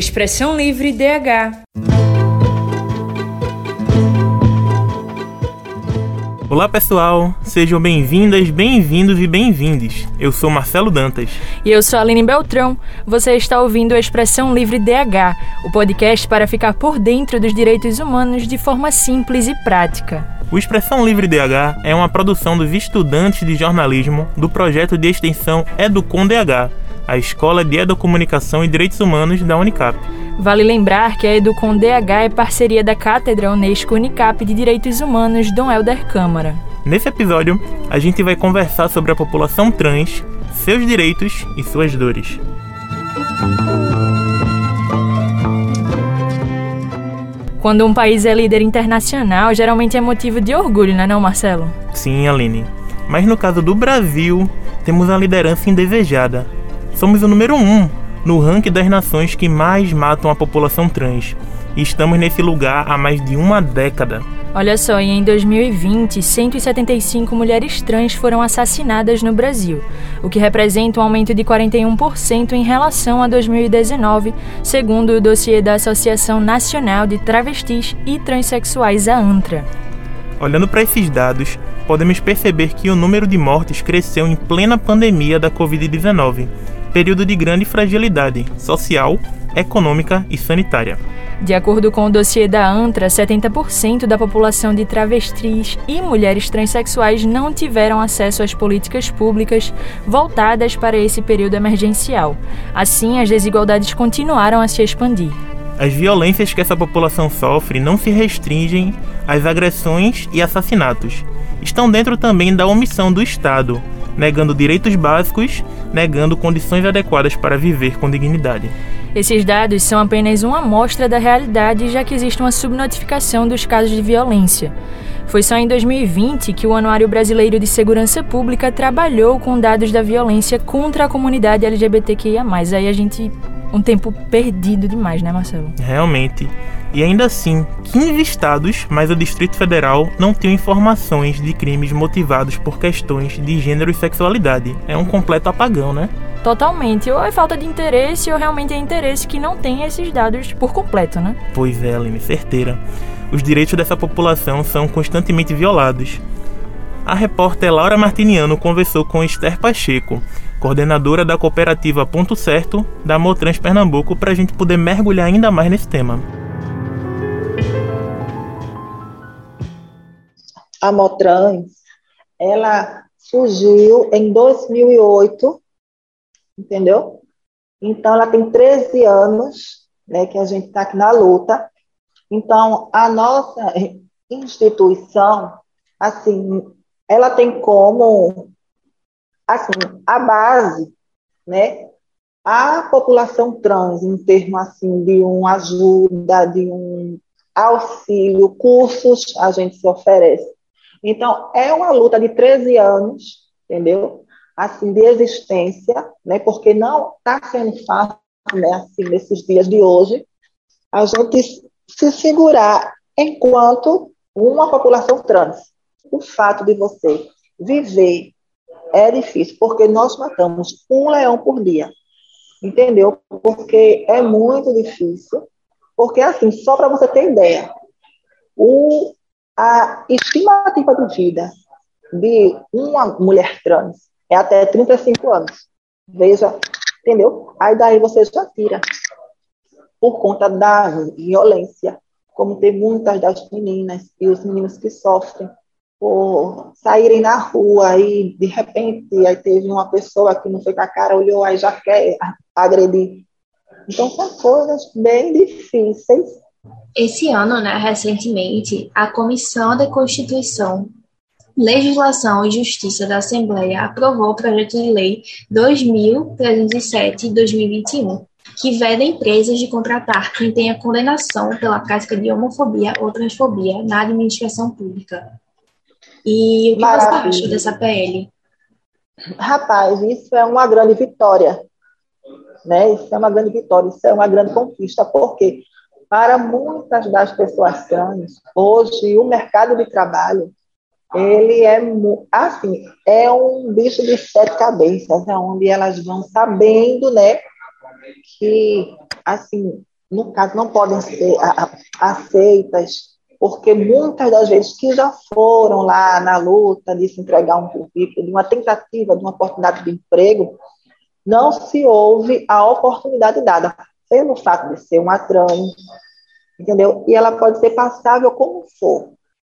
Expressão Livre DH. Olá pessoal, sejam bem-vindas, bem-vindos e bem-vindes. Eu sou Marcelo Dantas. E eu sou Aline Beltrão. Você está ouvindo a Expressão Livre DH, o podcast para ficar por dentro dos direitos humanos de forma simples e prática. O Expressão Livre DH é uma produção dos estudantes de jornalismo do projeto de extensão Educom DH a Escola de Educomunicação e Direitos Humanos da Unicap. Vale lembrar que a Educom DH é parceria da Cátedra Unesco Unicap de Direitos Humanos Dom Helder Câmara. Nesse episódio, a gente vai conversar sobre a população trans, seus direitos e suas dores. Quando um país é líder internacional, geralmente é motivo de orgulho, não é não, Marcelo? Sim, Aline. Mas no caso do Brasil, temos a liderança indesejada, Somos o número 1 um no ranking das nações que mais matam a população trans. E estamos nesse lugar há mais de uma década. Olha só, e em 2020, 175 mulheres trans foram assassinadas no Brasil, o que representa um aumento de 41% em relação a 2019, segundo o dossiê da Associação Nacional de Travestis e Transsexuais, a ANTRA. Olhando para esses dados, podemos perceber que o número de mortes cresceu em plena pandemia da Covid-19 período de grande fragilidade social, econômica e sanitária. De acordo com o dossiê da ANTRA, 70% da população de travestis e mulheres transexuais não tiveram acesso às políticas públicas voltadas para esse período emergencial. Assim, as desigualdades continuaram a se expandir. As violências que essa população sofre não se restringem às agressões e assassinatos. Estão dentro também da omissão do Estado, negando direitos básicos, negando condições adequadas para viver com dignidade. Esses dados são apenas uma amostra da realidade, já que existe uma subnotificação dos casos de violência. Foi só em 2020 que o Anuário Brasileiro de Segurança Pública trabalhou com dados da violência contra a comunidade LGBTQIA. Aí a gente. Um tempo perdido demais, né, Marcelo? Realmente. E ainda assim, 15 estados, mais o Distrito Federal, não tinham informações de crimes motivados por questões de gênero e sexualidade. É um completo apagão, né? Totalmente. Ou é falta de interesse, ou realmente é interesse que não tem esses dados por completo, né? Pois é, Aline, certeira. Os direitos dessa população são constantemente violados. A repórter Laura Martiniano conversou com Esther Pacheco, coordenadora da cooperativa Ponto Certo da Motrans Pernambuco, para a gente poder mergulhar ainda mais nesse tema. a Motrans, ela surgiu em 2008, entendeu? Então, ela tem 13 anos, né, que a gente está aqui na luta. Então, a nossa instituição, assim, ela tem como, assim, a base, né, a população trans, em termos, assim, de uma ajuda, de um auxílio, cursos, a gente se oferece. Então, é uma luta de 13 anos, entendeu? Assim, de existência, né? Porque não está sendo fácil, né? Assim, nesses dias de hoje, a gente se segurar enquanto uma população trans. O fato de você viver é difícil, porque nós matamos um leão por dia. Entendeu? Porque é muito difícil. Porque, assim, só para você ter ideia, o a estimativa de vida de uma mulher trans é até 35 anos. Veja, entendeu? Aí daí você já tira. Por conta da violência, como tem muitas das meninas e os meninos que sofrem por saírem na rua e de repente aí teve uma pessoa que não foi com a cara, olhou aí já quer agredir. Então são coisas bem difíceis esse ano, né, recentemente, a Comissão de Constituição, Legislação e Justiça da Assembleia aprovou o projeto de lei 2307-2021, que veda empresas de contratar quem tenha condenação pela prática de homofobia ou transfobia na administração pública. E o que Maravilha. você acha dessa PL? Rapaz, isso é uma grande vitória. Né? Isso é uma grande vitória, isso é uma grande conquista, porque para muitas das pessoas trans, hoje o mercado de trabalho ele é assim é um bicho de sete cabeças, é onde elas vão sabendo, né, que assim no caso, não podem ser aceitas, porque muitas das vezes que já foram lá na luta de se entregar um currículo, de uma tentativa de uma oportunidade de emprego, não se houve a oportunidade dada, pelo fato de ser uma trans, entendeu? E ela pode ser passável como for.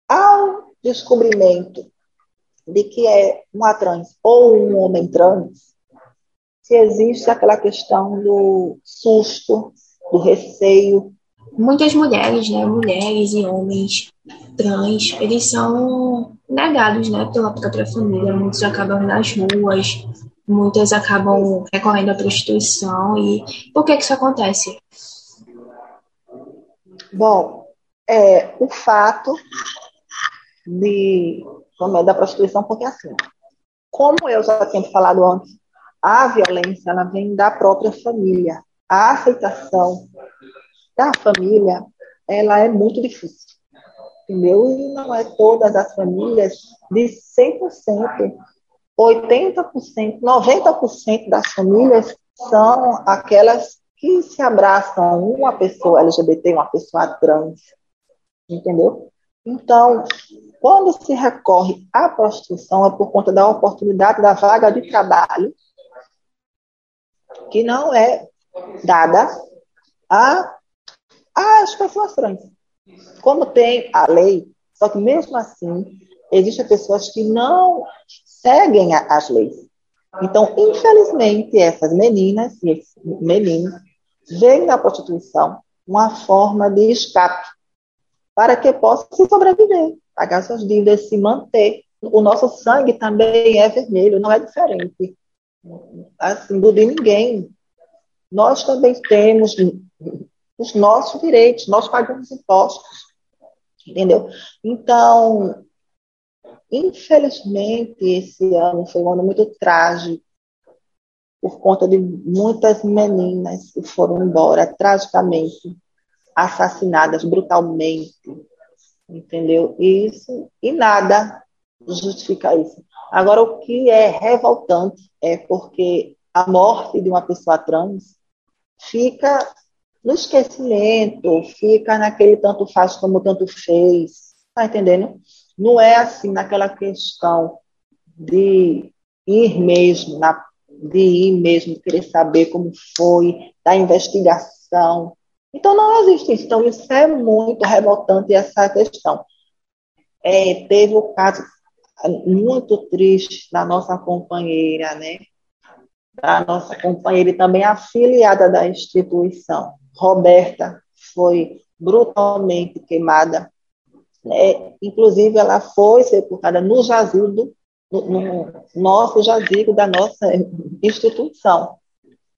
Ao descobrimento de que é uma trans ou um homem trans, se existe aquela questão do susto, do receio. Muitas mulheres, né, mulheres e homens trans, eles são negados, né, pela própria família. Muitos acabam nas ruas, muitas acabam recorrendo à prostituição. E por que, que isso acontece? Bom, é, o fato de como é da prostituição, porque assim, como eu já tinha falado antes, a violência ela vem da própria família. A aceitação da família ela é muito difícil. Entendeu? E não é todas as famílias de 100%, 80%, 90% das famílias são aquelas que se abraçam uma pessoa LGBT, uma pessoa trans. Entendeu? Então, quando se recorre à prostituição, é por conta da oportunidade da vaga de trabalho, que não é dada a, às pessoas trans. Como tem a lei, só que mesmo assim, existem pessoas que não seguem as leis. Então, infelizmente, essas meninas e esses meninos veem na prostituição uma forma de escape para que possam sobreviver, pagar suas dívidas, se manter. O nosso sangue também é vermelho, não é diferente assim, do de ninguém. Nós também temos os nossos direitos, nós pagamos impostos, entendeu? Então, infelizmente, esse ano foi um ano muito trágico, por conta de muitas meninas que foram embora tragicamente, assassinadas brutalmente, entendeu? Isso e nada justifica isso. Agora, o que é revoltante é porque a morte de uma pessoa trans fica no esquecimento, fica naquele tanto faz como tanto fez, tá entendendo? Não é assim naquela questão de ir mesmo, na, de ir mesmo, querer saber como foi, da investigação, então, não existe isso. Então, isso é muito revoltante, essa questão. É, teve o caso muito triste da nossa companheira, né? Da nossa companheira e também afiliada da instituição. Roberta foi brutalmente queimada. Né? Inclusive, ela foi sepultada no jazigo, no, no nosso jazigo da nossa instituição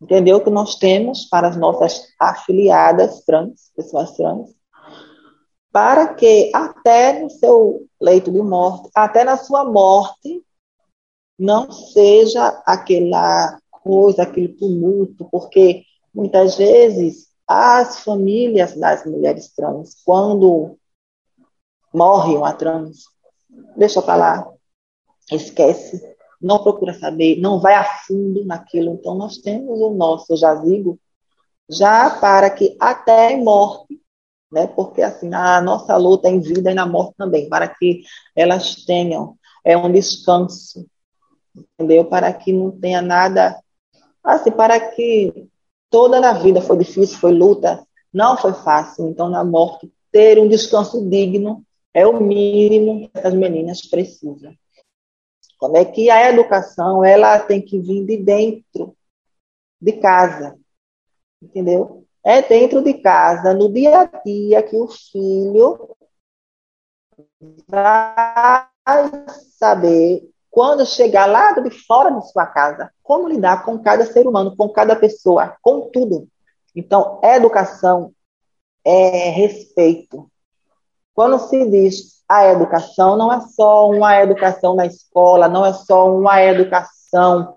entendeu? Que nós temos para as nossas afiliadas trans, pessoas trans, para que até no seu leito de morte, até na sua morte, não seja aquela coisa, aquele tumulto, porque muitas vezes as famílias das mulheres trans, quando morre uma trans, deixa para lá, esquece, não procura saber, não vai a fundo naquilo. Então, nós temos o nosso jazigo já para que até morte, né, porque assim, a nossa luta em vida e na morte também, para que elas tenham é um descanso, entendeu? Para que não tenha nada, assim, para que toda a vida foi difícil, foi luta, não foi fácil. Então, na morte, ter um descanso digno é o mínimo que as meninas precisam. Como é que a educação ela tem que vir de dentro de casa, entendeu? É dentro de casa, no dia a dia que o filho vai saber quando chegar lá de fora de sua casa, como lidar com cada ser humano, com cada pessoa, com tudo. Então, educação é respeito. Quando se diz a educação não é só uma educação na escola, não é só uma educação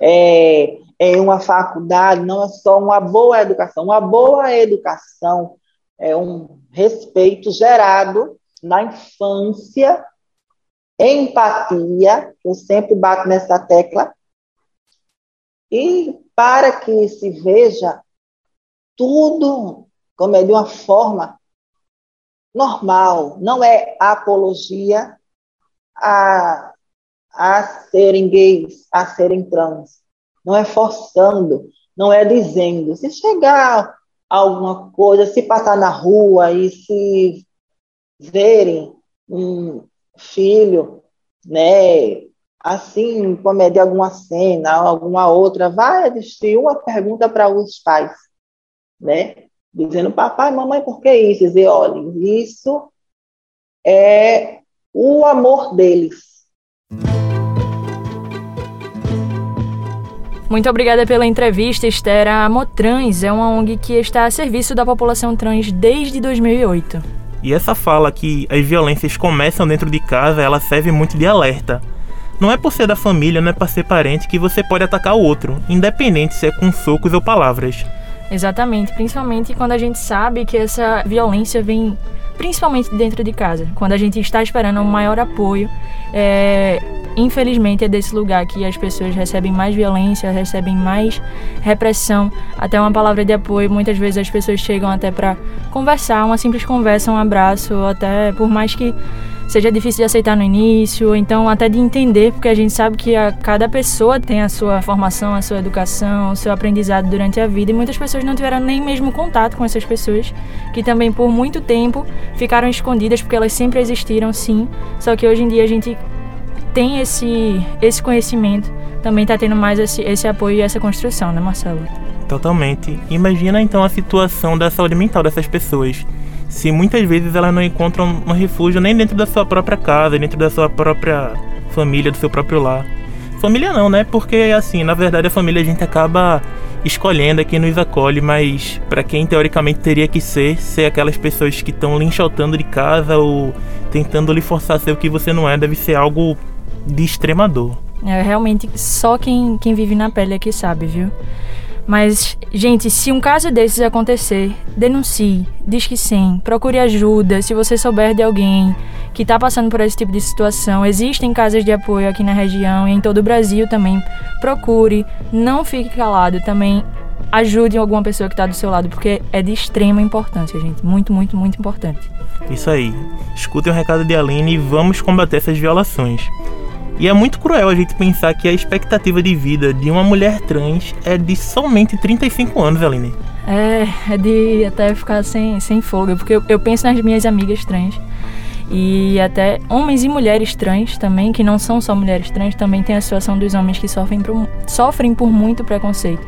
é, em uma faculdade, não é só uma boa educação. Uma boa educação é um respeito gerado na infância, empatia, eu sempre bato nessa tecla, e para que se veja tudo como é de uma forma normal, não é apologia a, a serem gays, a serem trans. Não é forçando, não é dizendo. Se chegar alguma coisa, se passar na rua e se verem filho, né, assim, como de alguma cena, alguma outra, vai existir uma pergunta para os pais, né? Dizendo, papai, mamãe, por que isso? Dizer, olha, isso é o amor deles. Muito obrigada pela entrevista, Esther. A Motrans é uma ONG que está a serviço da população trans desde 2008. E essa fala que as violências começam dentro de casa, ela serve muito de alerta. Não é por ser da família, não é por ser parente que você pode atacar o outro, independente se é com socos ou palavras. Exatamente, principalmente quando a gente sabe que essa violência vem principalmente dentro de casa, quando a gente está esperando um maior apoio. É, infelizmente é desse lugar que as pessoas recebem mais violência, recebem mais repressão, até uma palavra de apoio. Muitas vezes as pessoas chegam até para conversar, uma simples conversa, um abraço, até por mais que seja difícil de aceitar no início, ou então até de entender, porque a gente sabe que a, cada pessoa tem a sua formação, a sua educação, o seu aprendizado durante a vida, e muitas pessoas não tiveram nem mesmo contato com essas pessoas, que também por muito tempo ficaram escondidas, porque elas sempre existiram, sim, só que hoje em dia a gente tem esse, esse conhecimento, também está tendo mais esse, esse apoio e essa construção, né, Marcelo? Totalmente. Imagina então a situação da saúde mental dessas pessoas se muitas vezes elas não encontram um refúgio nem dentro da sua própria casa, dentro da sua própria família, do seu próprio lar. Família não, né? Porque assim, na verdade a família a gente acaba escolhendo quem nos acolhe, mas para quem teoricamente teria que ser, ser aquelas pessoas que estão lhe enxotando de casa ou tentando lhe forçar a ser o que você não é, deve ser algo de extrema dor. É realmente só quem, quem vive na pele é que sabe, viu? Mas, gente, se um caso desses acontecer, denuncie, diz que sim, procure ajuda. Se você souber de alguém que está passando por esse tipo de situação, existem casas de apoio aqui na região e em todo o Brasil também. Procure, não fique calado também. Ajude alguma pessoa que está do seu lado, porque é de extrema importância, gente. Muito, muito, muito importante. Isso aí. Escutem o recado de Aline e vamos combater essas violações. E é muito cruel a gente pensar que a expectativa de vida de uma mulher trans é de somente 35 anos, Aline. É, é de até ficar sem, sem folga, porque eu, eu penso nas minhas amigas trans. E até homens e mulheres trans também, que não são só mulheres trans, também tem a situação dos homens que sofrem por, sofrem por muito preconceito.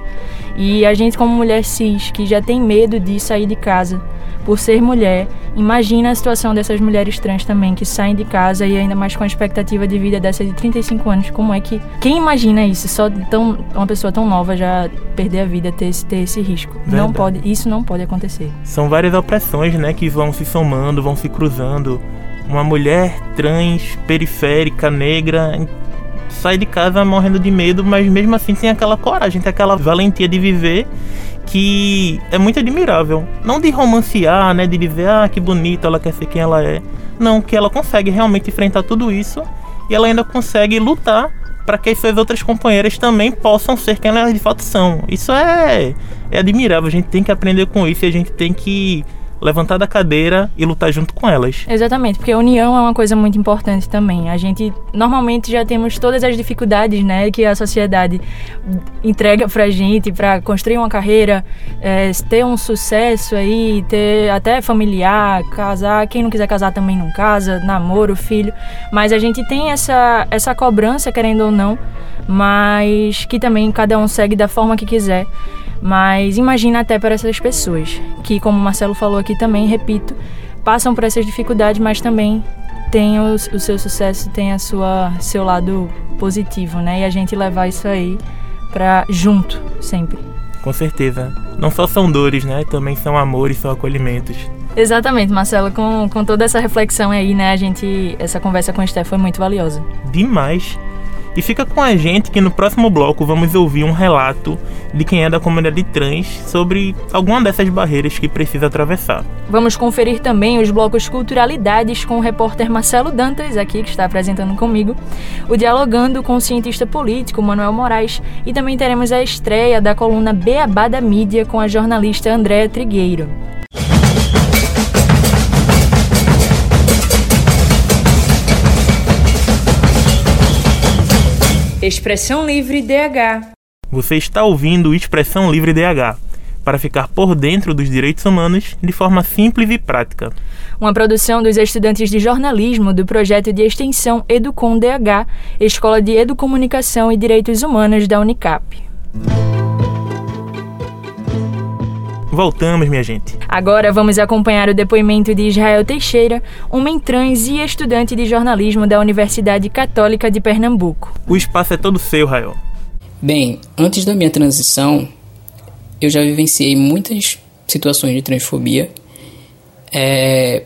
E a gente, como mulher cis, que já tem medo de sair de casa por ser mulher, imagina a situação dessas mulheres trans também, que saem de casa e ainda mais com a expectativa de vida dessa de 35 anos. Como é que. Quem imagina isso? Só tão, uma pessoa tão nova já perder a vida, ter esse, ter esse risco. Verdade. Não pode, isso não pode acontecer. São várias opressões, né, que vão se somando, vão se cruzando uma mulher trans, periférica, negra, sai de casa morrendo de medo, mas mesmo assim tem aquela coragem, tem aquela valentia de viver que é muito admirável. Não de romancear, né, de dizer, ah, que bonita, ela quer ser quem ela é. Não, que ela consegue realmente enfrentar tudo isso e ela ainda consegue lutar para que as suas outras companheiras também possam ser quem elas de fato são. Isso é, é admirável, a gente tem que aprender com isso e a gente tem que levantar da cadeira e lutar junto com elas. Exatamente, porque a união é uma coisa muito importante também. A gente normalmente já temos todas as dificuldades, né, que a sociedade entrega pra gente para construir uma carreira, é, ter um sucesso aí, ter até familiar, casar. Quem não quiser casar também não casa, namoro, filho. Mas a gente tem essa essa cobrança, querendo ou não, mas que também cada um segue da forma que quiser. Mas imagina até para essas pessoas, que como o Marcelo falou aqui também, repito, passam por essas dificuldades, mas também tem o, o seu sucesso, tem a sua seu lado positivo, né? E a gente levar isso aí para junto sempre. Com certeza. Não só são dores, né? Também são amores, são acolhimentos. Exatamente, Marcelo. Com, com toda essa reflexão aí, né? A gente. Essa conversa com o Steph foi muito valiosa. Demais. E fica com a gente que no próximo bloco vamos ouvir um relato de quem é da comunidade trans sobre alguma dessas barreiras que precisa atravessar. Vamos conferir também os blocos Culturalidades com o repórter Marcelo Dantas, aqui que está apresentando comigo, o Dialogando com o cientista político Manuel Moraes e também teremos a estreia da coluna Beabá da Mídia com a jornalista Andréa Trigueiro. Expressão Livre DH. Você está ouvindo Expressão Livre DH para ficar por dentro dos direitos humanos de forma simples e prática. Uma produção dos estudantes de jornalismo do projeto de extensão Educom DH, Escola de Educomunicação e Direitos Humanos da Unicap. Voltamos, minha gente. Agora vamos acompanhar o depoimento de Israel Teixeira, homem trans e estudante de jornalismo da Universidade Católica de Pernambuco. O espaço é todo seu, Rael. Bem, antes da minha transição, eu já vivenciei muitas situações de transfobia, é,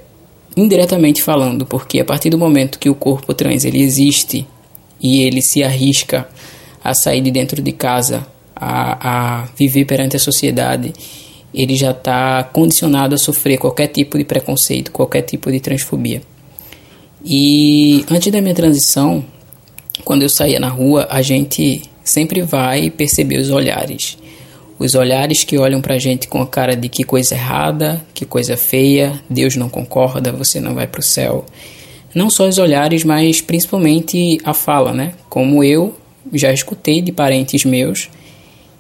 indiretamente falando, porque a partir do momento que o corpo trans ele existe e ele se arrisca a sair de dentro de casa, a, a viver perante a sociedade ele já está condicionado a sofrer qualquer tipo de preconceito, qualquer tipo de transfobia. E antes da minha transição, quando eu saía na rua, a gente sempre vai perceber os olhares. Os olhares que olham pra gente com a cara de que coisa errada, que coisa feia, Deus não concorda, você não vai pro céu. Não só os olhares, mas principalmente a fala, né? Como eu já escutei de parentes meus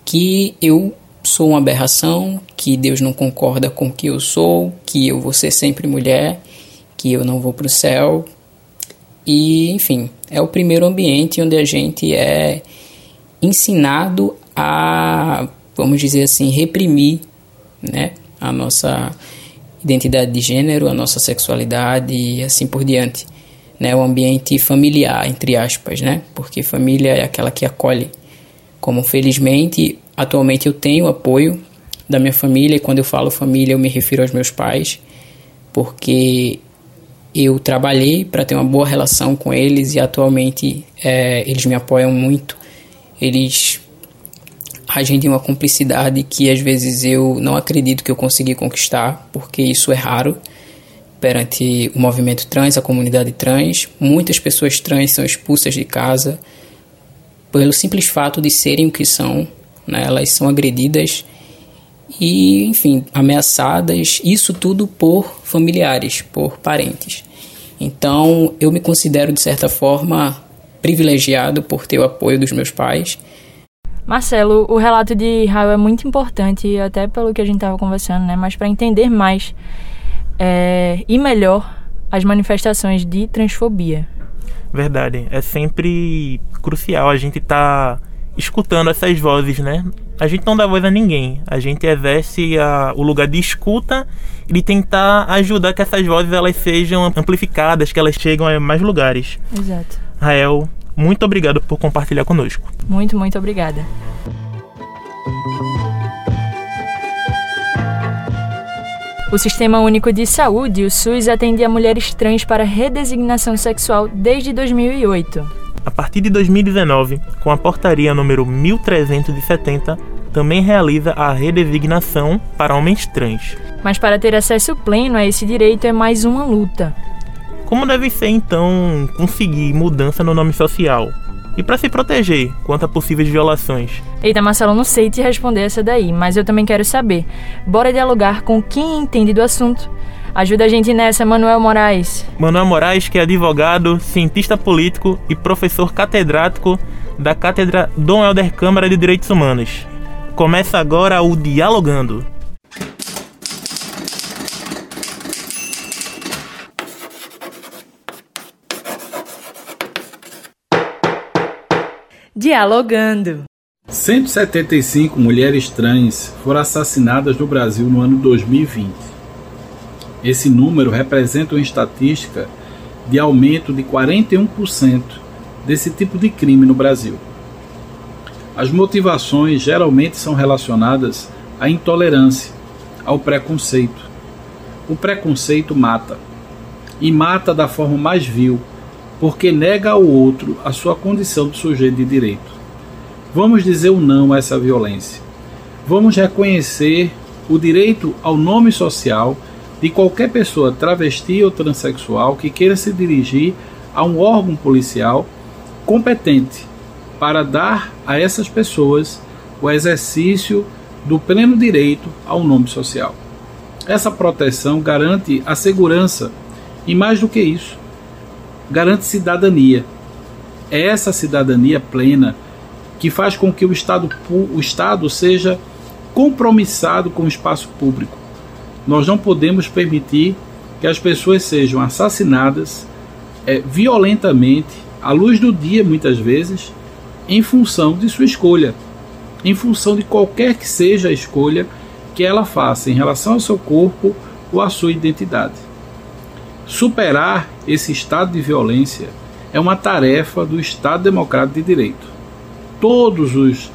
que eu sou uma aberração, que Deus não concorda com o que eu sou, que eu vou ser sempre mulher, que eu não vou para o céu. E, enfim, é o primeiro ambiente onde a gente é ensinado a, vamos dizer assim, reprimir né, a nossa identidade de gênero, a nossa sexualidade e assim por diante. Né, o ambiente familiar, entre aspas, né? Porque família é aquela que acolhe. Como felizmente Atualmente eu tenho apoio da minha família, e quando eu falo família, eu me refiro aos meus pais, porque eu trabalhei para ter uma boa relação com eles e atualmente é, eles me apoiam muito. Eles agem de uma cumplicidade que às vezes eu não acredito que eu consegui conquistar, porque isso é raro perante o movimento trans, a comunidade trans. Muitas pessoas trans são expulsas de casa pelo simples fato de serem o que são né? elas são agredidas e, enfim, ameaçadas, isso tudo por familiares, por parentes. Então, eu me considero, de certa forma, privilegiado por ter o apoio dos meus pais. Marcelo, o relato de Raul é muito importante, até pelo que a gente estava conversando, né? Mas para entender mais é, e melhor as manifestações de transfobia. Verdade. É sempre crucial a gente estar. Tá escutando essas vozes, né? A gente não dá voz a ninguém, a gente exerce a, o lugar de escuta e de tentar ajudar que essas vozes elas sejam amplificadas, que elas cheguem a mais lugares. Exato. Rael, muito obrigado por compartilhar conosco. Muito, muito obrigada. O Sistema Único de Saúde, o SUS, atende a mulheres trans para redesignação sexual desde 2008. A partir de 2019, com a portaria número 1370, também realiza a redesignação para homens trans. Mas para ter acesso pleno a esse direito é mais uma luta. Como deve ser então conseguir mudança no nome social? E para se proteger quanto a possíveis violações? Eita, Marcelo, não sei te responder essa daí, mas eu também quero saber. Bora dialogar com quem entende do assunto. Ajuda a gente nessa, Manuel Moraes. Manuel Moraes, que é advogado, cientista político e professor catedrático da Cátedra Dom Helder Câmara de Direitos Humanos. Começa agora o Dialogando. Dialogando. 175 mulheres trans foram assassinadas no Brasil no ano 2020. Esse número representa uma estatística de aumento de 41% desse tipo de crime no Brasil. As motivações geralmente são relacionadas à intolerância, ao preconceito. O preconceito mata, e mata da forma mais vil, porque nega ao outro a sua condição de sujeito de direito. Vamos dizer o um não a essa violência. Vamos reconhecer o direito ao nome social de qualquer pessoa travesti ou transexual que queira se dirigir a um órgão policial competente para dar a essas pessoas o exercício do pleno direito ao nome social. Essa proteção garante a segurança e, mais do que isso, garante cidadania. É essa cidadania plena que faz com que o Estado, o Estado seja compromissado com o espaço público. Nós não podemos permitir que as pessoas sejam assassinadas é, violentamente, à luz do dia, muitas vezes, em função de sua escolha, em função de qualquer que seja a escolha que ela faça em relação ao seu corpo ou à sua identidade. Superar esse estado de violência é uma tarefa do Estado Democrático de Direito. Todos os,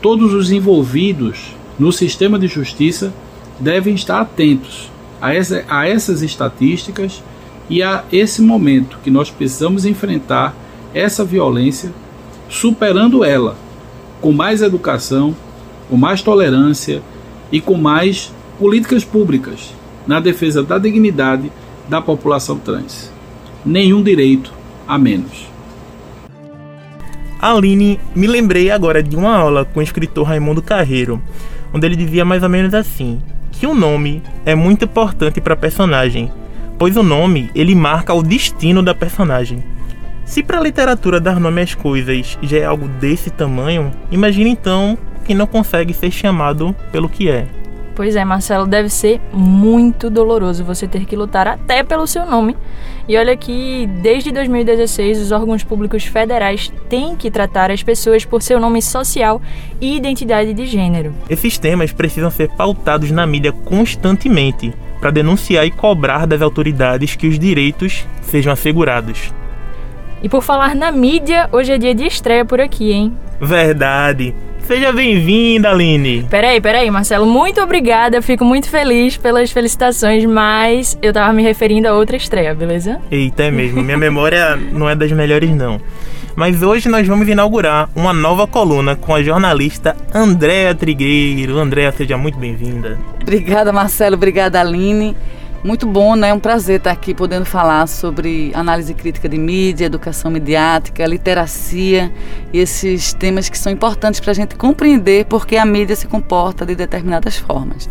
todos os envolvidos no sistema de justiça devem estar atentos a, essa, a essas estatísticas e a esse momento que nós precisamos enfrentar essa violência, superando ela com mais educação, com mais tolerância e com mais políticas públicas na defesa da dignidade da população trans. Nenhum direito a menos. Aline, me lembrei agora de uma aula com o escritor Raimundo Carreiro, onde ele dizia mais ou menos assim: que o nome é muito importante para a personagem, pois o nome ele marca o destino da personagem. Se para a literatura dar nome às coisas já é algo desse tamanho, imagine então quem não consegue ser chamado pelo que é. Pois é, Marcelo, deve ser muito doloroso você ter que lutar até pelo seu nome. E olha que desde 2016 os órgãos públicos federais têm que tratar as pessoas por seu nome social e identidade de gênero. Esses temas precisam ser pautados na mídia constantemente para denunciar e cobrar das autoridades que os direitos sejam assegurados. E por falar na mídia, hoje é dia de estreia por aqui, hein? Verdade. Seja bem-vinda, Aline. Peraí, peraí, Marcelo. Muito obrigada. Fico muito feliz pelas felicitações, mas eu tava me referindo a outra estreia, beleza? Eita, é mesmo. Minha memória não é das melhores, não. Mas hoje nós vamos inaugurar uma nova coluna com a jornalista Andréa Trigueiro. Andréa, seja muito bem-vinda. Obrigada, Marcelo. Obrigada, Aline. Muito bom, né? É um prazer estar aqui podendo falar sobre análise crítica de mídia, educação mediática, literacia e esses temas que são importantes para a gente compreender porque a mídia se comporta de determinadas formas.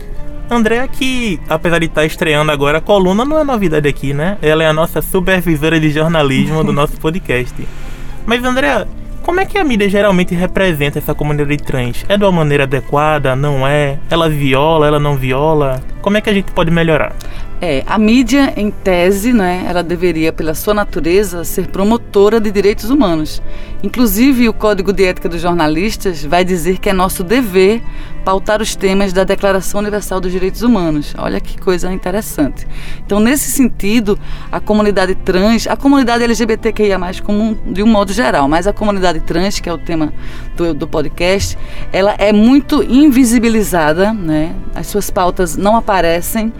André, que apesar de estar estreando agora, a coluna não é novidade aqui, né? Ela é a nossa supervisora de jornalismo do nosso podcast. Mas, André, como é que a mídia geralmente representa essa comunidade trans? É de uma maneira adequada? Não é? Ela viola? Ela não viola? Como é que a gente pode melhorar? É, a mídia, em tese, né, ela deveria, pela sua natureza, ser promotora de direitos humanos. Inclusive, o Código de Ética dos Jornalistas vai dizer que é nosso dever pautar os temas da Declaração Universal dos Direitos Humanos. Olha que coisa interessante. Então, nesse sentido, a comunidade trans, a comunidade LGBTQIA, como de um modo geral, mas a comunidade trans, que é o tema do, do podcast, ela é muito invisibilizada, né? as suas pautas não aparecem,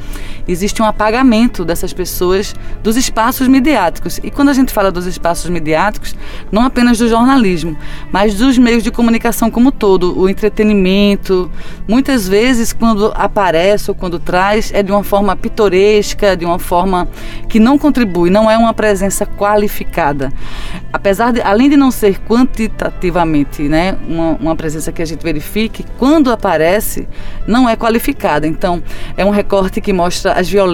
existe um apagamento dessas pessoas dos espaços midiáticos. E quando a gente fala dos espaços midiáticos, não apenas do jornalismo, mas dos meios de comunicação como todo, o entretenimento, muitas vezes quando aparece ou quando traz é de uma forma pitoresca, de uma forma que não contribui, não é uma presença qualificada. Apesar de, além de não ser quantitativamente, né, uma, uma presença que a gente verifique, quando aparece, não é qualificada. Então, é um recorte que mostra as violências,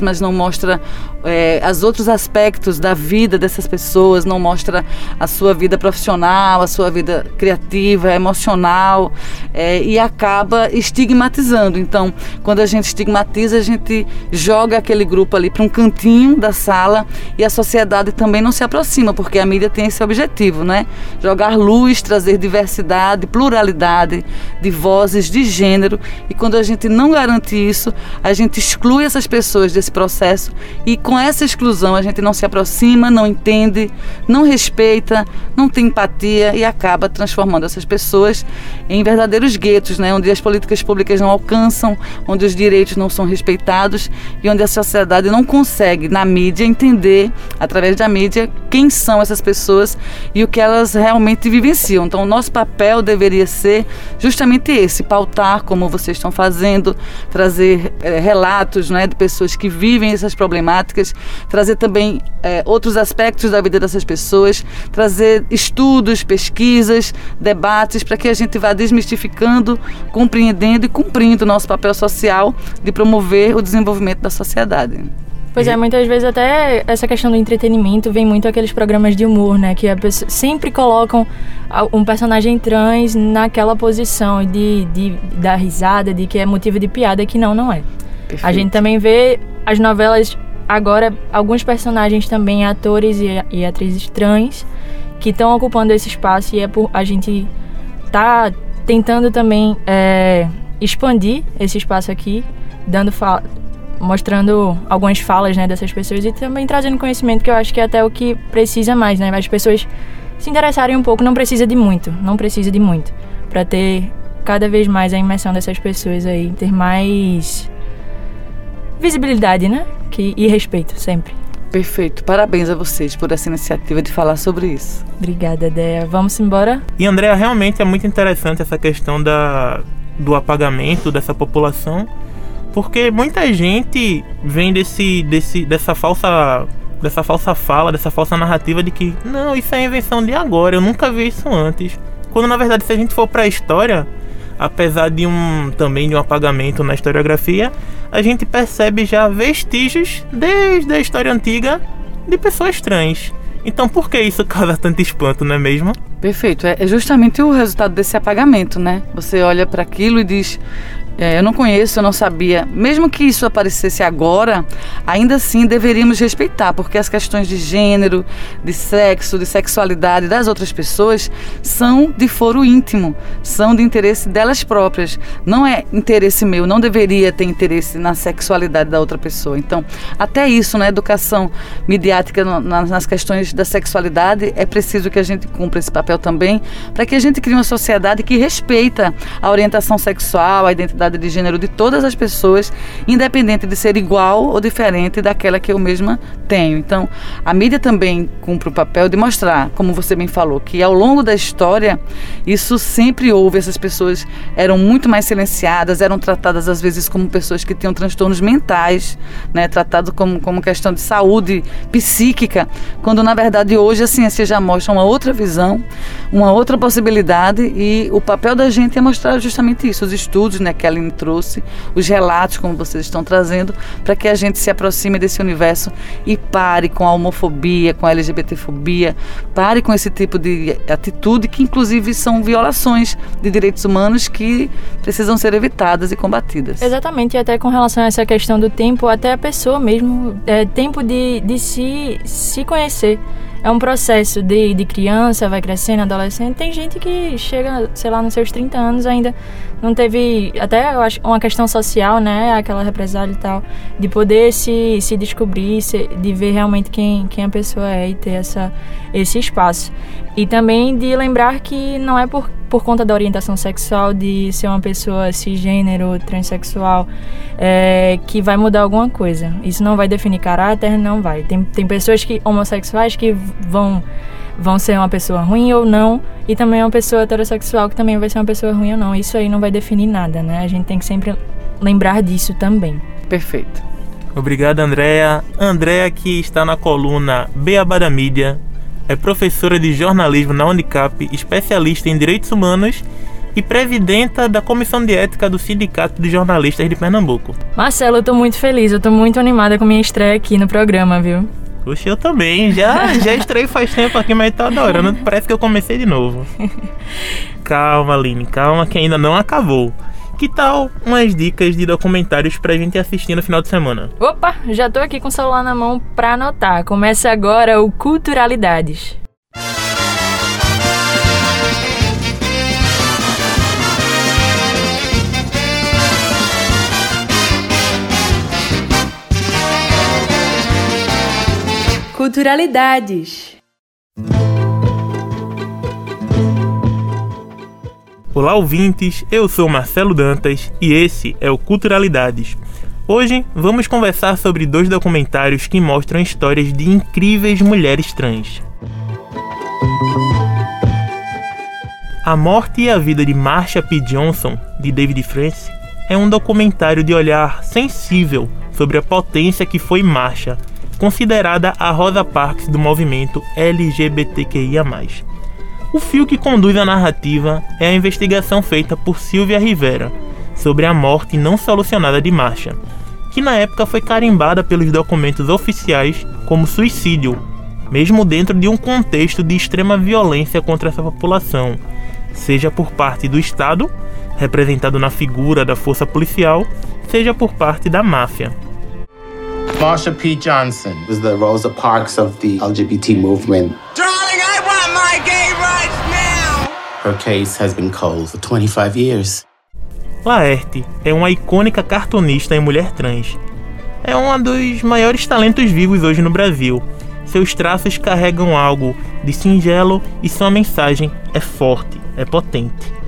mas não mostra é, os outros aspectos da vida dessas pessoas, não mostra a sua vida profissional, a sua vida criativa, emocional, é, e acaba estigmatizando. Então, quando a gente estigmatiza, a gente joga aquele grupo ali para um cantinho da sala e a sociedade também não se aproxima, porque a mídia tem esse objetivo, né? Jogar luz, trazer diversidade, pluralidade de vozes, de gênero, e quando a gente não garante isso, a gente exclui essas pessoas desse processo e com essa exclusão a gente não se aproxima, não entende, não respeita, não tem empatia e acaba transformando essas pessoas em verdadeiros guetos, né? onde as políticas públicas não alcançam, onde os direitos não são respeitados e onde a sociedade não consegue, na mídia, entender, através da mídia, quem são essas pessoas e o que elas realmente vivenciam. Então, o nosso papel deveria ser justamente esse: pautar, como vocês estão fazendo, trazer é, relatos né, de pessoas que vivem essas problemáticas trazer também é, outros aspectos da vida dessas pessoas, trazer estudos, pesquisas, debates, para que a gente vá desmistificando, compreendendo e cumprindo o nosso papel social de promover o desenvolvimento da sociedade. Pois é, muitas vezes até essa questão do entretenimento vem muito aqueles programas de humor, né? Que pessoa, sempre colocam um personagem trans naquela posição de, de dar risada, de que é motivo de piada, que não, não é. Perfeito. A gente também vê as novelas agora, alguns personagens também, atores e, e atrizes trans, que estão ocupando esse espaço e é por a gente tá tentando também é, expandir esse espaço aqui, dando mostrando algumas falas né, dessas pessoas e também trazendo conhecimento que eu acho que é até o que precisa mais, né? As pessoas se interessarem um pouco, não precisa de muito, não precisa de muito, para ter cada vez mais a imersão dessas pessoas aí, ter mais visibilidade, né? Que, e respeito, sempre. Perfeito. Parabéns a vocês por essa iniciativa de falar sobre isso. Obrigada, Dea. Vamos embora? E, Andréa, realmente é muito interessante essa questão da, do apagamento dessa população porque muita gente vem desse, desse, dessa falsa dessa falsa fala, dessa falsa narrativa de que não, isso é invenção de agora, eu nunca vi isso antes. Quando na verdade se a gente for para a história, apesar de um também de um apagamento na historiografia, a gente percebe já vestígios desde a história antiga de pessoas trans. Então por que isso causa tanto espanto, não é mesmo? Perfeito, é, é justamente o resultado desse apagamento, né? Você olha para aquilo e diz: é, eu não conheço, eu não sabia. Mesmo que isso aparecesse agora, ainda assim deveríamos respeitar, porque as questões de gênero, de sexo, de sexualidade das outras pessoas são de foro íntimo, são de interesse delas próprias. Não é interesse meu, não deveria ter interesse na sexualidade da outra pessoa. Então, até isso, na educação midiática, nas questões da sexualidade, é preciso que a gente cumpra esse papel também, para que a gente crie uma sociedade que respeita a orientação sexual, a identidade de gênero de todas as pessoas, independente de ser igual ou diferente daquela que eu mesma tenho. Então, a mídia também cumpre o papel de mostrar, como você bem falou, que ao longo da história isso sempre houve. Essas pessoas eram muito mais silenciadas, eram tratadas às vezes como pessoas que tinham transtornos mentais, né, tratado como, como questão de saúde psíquica, quando na verdade hoje a ciência já mostra uma outra visão, uma outra possibilidade e o papel da gente é mostrar justamente isso, os estudos, né, que ela Aline trouxe, os relatos como vocês estão trazendo, para que a gente se aproxime desse universo e pare com a homofobia, com a LGBTfobia, pare com esse tipo de atitude que inclusive são violações de direitos humanos que precisam ser evitadas e combatidas. Exatamente, e até com relação a essa questão do tempo, até a pessoa mesmo, é tempo de, de se, se conhecer é um processo de, de criança, vai crescendo, adolescente. Tem gente que chega, sei lá, nos seus 30 anos ainda não teve, até eu acho, uma questão social, né? Aquela represália e tal, de poder se, se descobrir, se, de ver realmente quem, quem a pessoa é e ter essa, esse espaço. E também de lembrar que não é por, por conta da orientação sexual, de ser uma pessoa cisgênero, transexual, é, que vai mudar alguma coisa. Isso não vai definir caráter, não vai. Tem, tem pessoas que homossexuais que vão vão ser uma pessoa ruim ou não, e também uma pessoa heterossexual que também vai ser uma pessoa ruim ou não. Isso aí não vai definir nada, né? A gente tem que sempre lembrar disso também. Perfeito. Obrigado, Andréa. Andréa que está na coluna Beabá da Mídia, é professora de jornalismo na Unicap, especialista em direitos humanos e presidenta da Comissão de Ética do Sindicato de Jornalistas de Pernambuco. Marcelo, eu tô muito feliz, eu tô muito animada com minha estreia aqui no programa, viu? Oxe, eu também. Já, já estreiei faz tempo aqui, mas tô adorando. Parece que eu comecei de novo. Calma, Aline, calma que ainda não acabou. Que tal umas dicas de documentários pra gente assistir no final de semana? Opa, já tô aqui com o celular na mão pra anotar. Começa agora o Culturalidades. Culturalidades. Olá, ouvintes. Eu sou Marcelo Dantas e esse é o Culturalidades. Hoje vamos conversar sobre dois documentários que mostram histórias de incríveis mulheres trans. A Morte e a Vida de Marsha P. Johnson, de David France, é um documentário de olhar sensível sobre a potência que foi Marsha considerada a Rosa Parks do movimento LGBTQIA. O fio que conduz a narrativa é a investigação feita por Silvia Rivera sobre a morte não solucionada de Marcha, que na época foi carimbada pelos documentos oficiais como suicídio, mesmo dentro de um contexto de extrema violência contra essa população, seja por parte do Estado, representado na figura da força policial, seja por parte da máfia. Marsha P. Johnson was the Rosa Parks of the LGBT movement. Darling, I want my gay rights now! Her case has been cold for 25 years. Laerte é uma icônica cartunista e mulher trans. É um dos maiores talentos vivos hoje no Brasil. Seus traços carregam algo de singelo e sua mensagem é forte, é potente.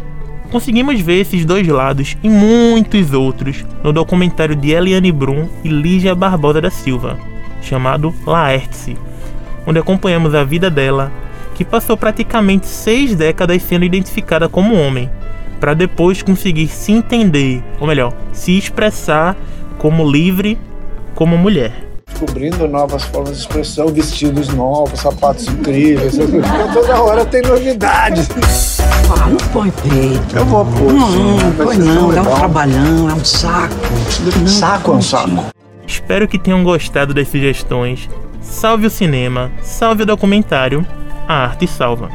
Conseguimos ver esses dois lados e muitos outros no documentário de Eliane Brum e Lígia Barbosa da Silva, chamado Laerte, onde acompanhamos a vida dela, que passou praticamente seis décadas sendo identificada como homem, para depois conseguir se entender, ou melhor, se expressar como livre, como mulher. Descobrindo novas formas de expressão, vestidos novos, sapatos incríveis. Toda hora tem novidades. Não põe peito. Eu vou pôr. Não, sim, vai põe não, tão dá um legal. trabalhão, é um saco. Não, Saco é um saco. Espero que tenham gostado das sugestões. Salve o cinema, salve o documentário, a arte salva.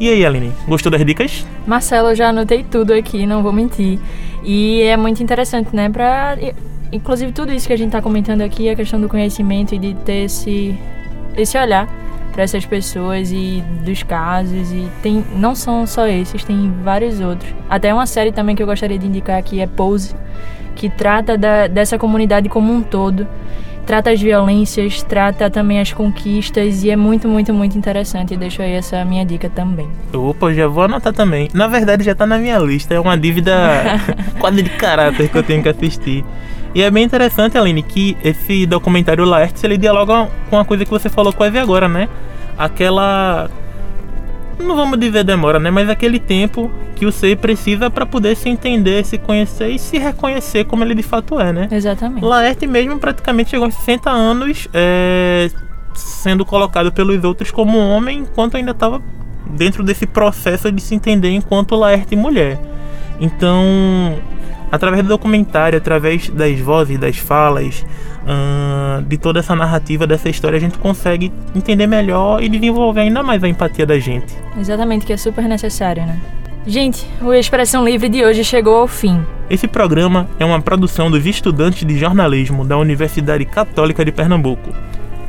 E aí, Aline, gostou das dicas? Marcelo, eu já anotei tudo aqui, não vou mentir. E é muito interessante, né? Pra, inclusive, tudo isso que a gente tá comentando aqui, a questão do conhecimento e de ter esse, esse olhar para essas pessoas e dos casos. E tem não são só esses, tem vários outros. Até uma série também que eu gostaria de indicar aqui é Pose, que trata da, dessa comunidade como um todo. Trata as violências, trata também as conquistas e é muito, muito, muito interessante. Deixo aí essa minha dica também. Opa, já vou anotar também. Na verdade, já tá na minha lista. É uma dívida quase de caráter que eu tenho que assistir. E é bem interessante, Aline, que esse documentário Laertes, ele dialoga com a coisa que você falou quase agora, né? Aquela... Não vamos dizer demora, né? Mas aquele tempo que o ser precisa para poder se entender, se conhecer e se reconhecer como ele de fato é, né? Exatamente. Laerte mesmo praticamente chegou aos 60 anos é, sendo colocado pelos outros como homem, enquanto ainda estava dentro desse processo de se entender enquanto Laerte mulher. Então, através do documentário, através das vozes, das falas, hum, de toda essa narrativa dessa história, a gente consegue entender melhor e desenvolver ainda mais a empatia da gente. Exatamente, que é super necessário, né? Gente, o Expressão Livre de hoje chegou ao fim. Esse programa é uma produção dos estudantes de jornalismo da Universidade Católica de Pernambuco,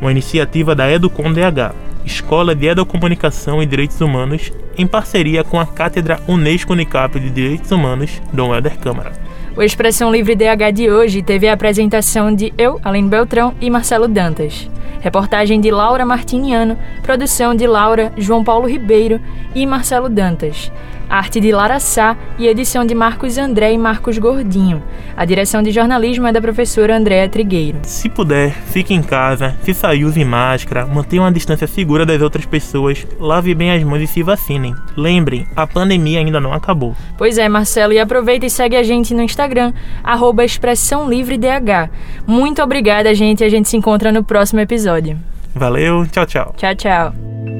uma iniciativa da Educom DH, Escola de Educomunicação e Direitos Humanos, em parceria com a Cátedra Unesco Unicap de Direitos Humanos, Dom Helder Câmara. O Expressão Livre DH de hoje teve a apresentação de eu, Aline Beltrão e Marcelo Dantas. Reportagem de Laura Martiniano, produção de Laura, João Paulo Ribeiro e Marcelo Dantas. Arte de Lara Sá e edição de Marcos André e Marcos Gordinho. A direção de jornalismo é da professora Andréa Trigueiro. Se puder, fique em casa, se sair use máscara, mantenha uma distância segura das outras pessoas, lave bem as mãos e se vacinem. Lembrem, a pandemia ainda não acabou. Pois é, Marcelo, e aproveita e segue a gente no Instagram, arroba Expressão Livre DH. Muito obrigada, gente, e a gente se encontra no próximo episódio. Valeu, tchau, tchau. Tchau, tchau.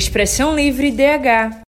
Expressão Livre DH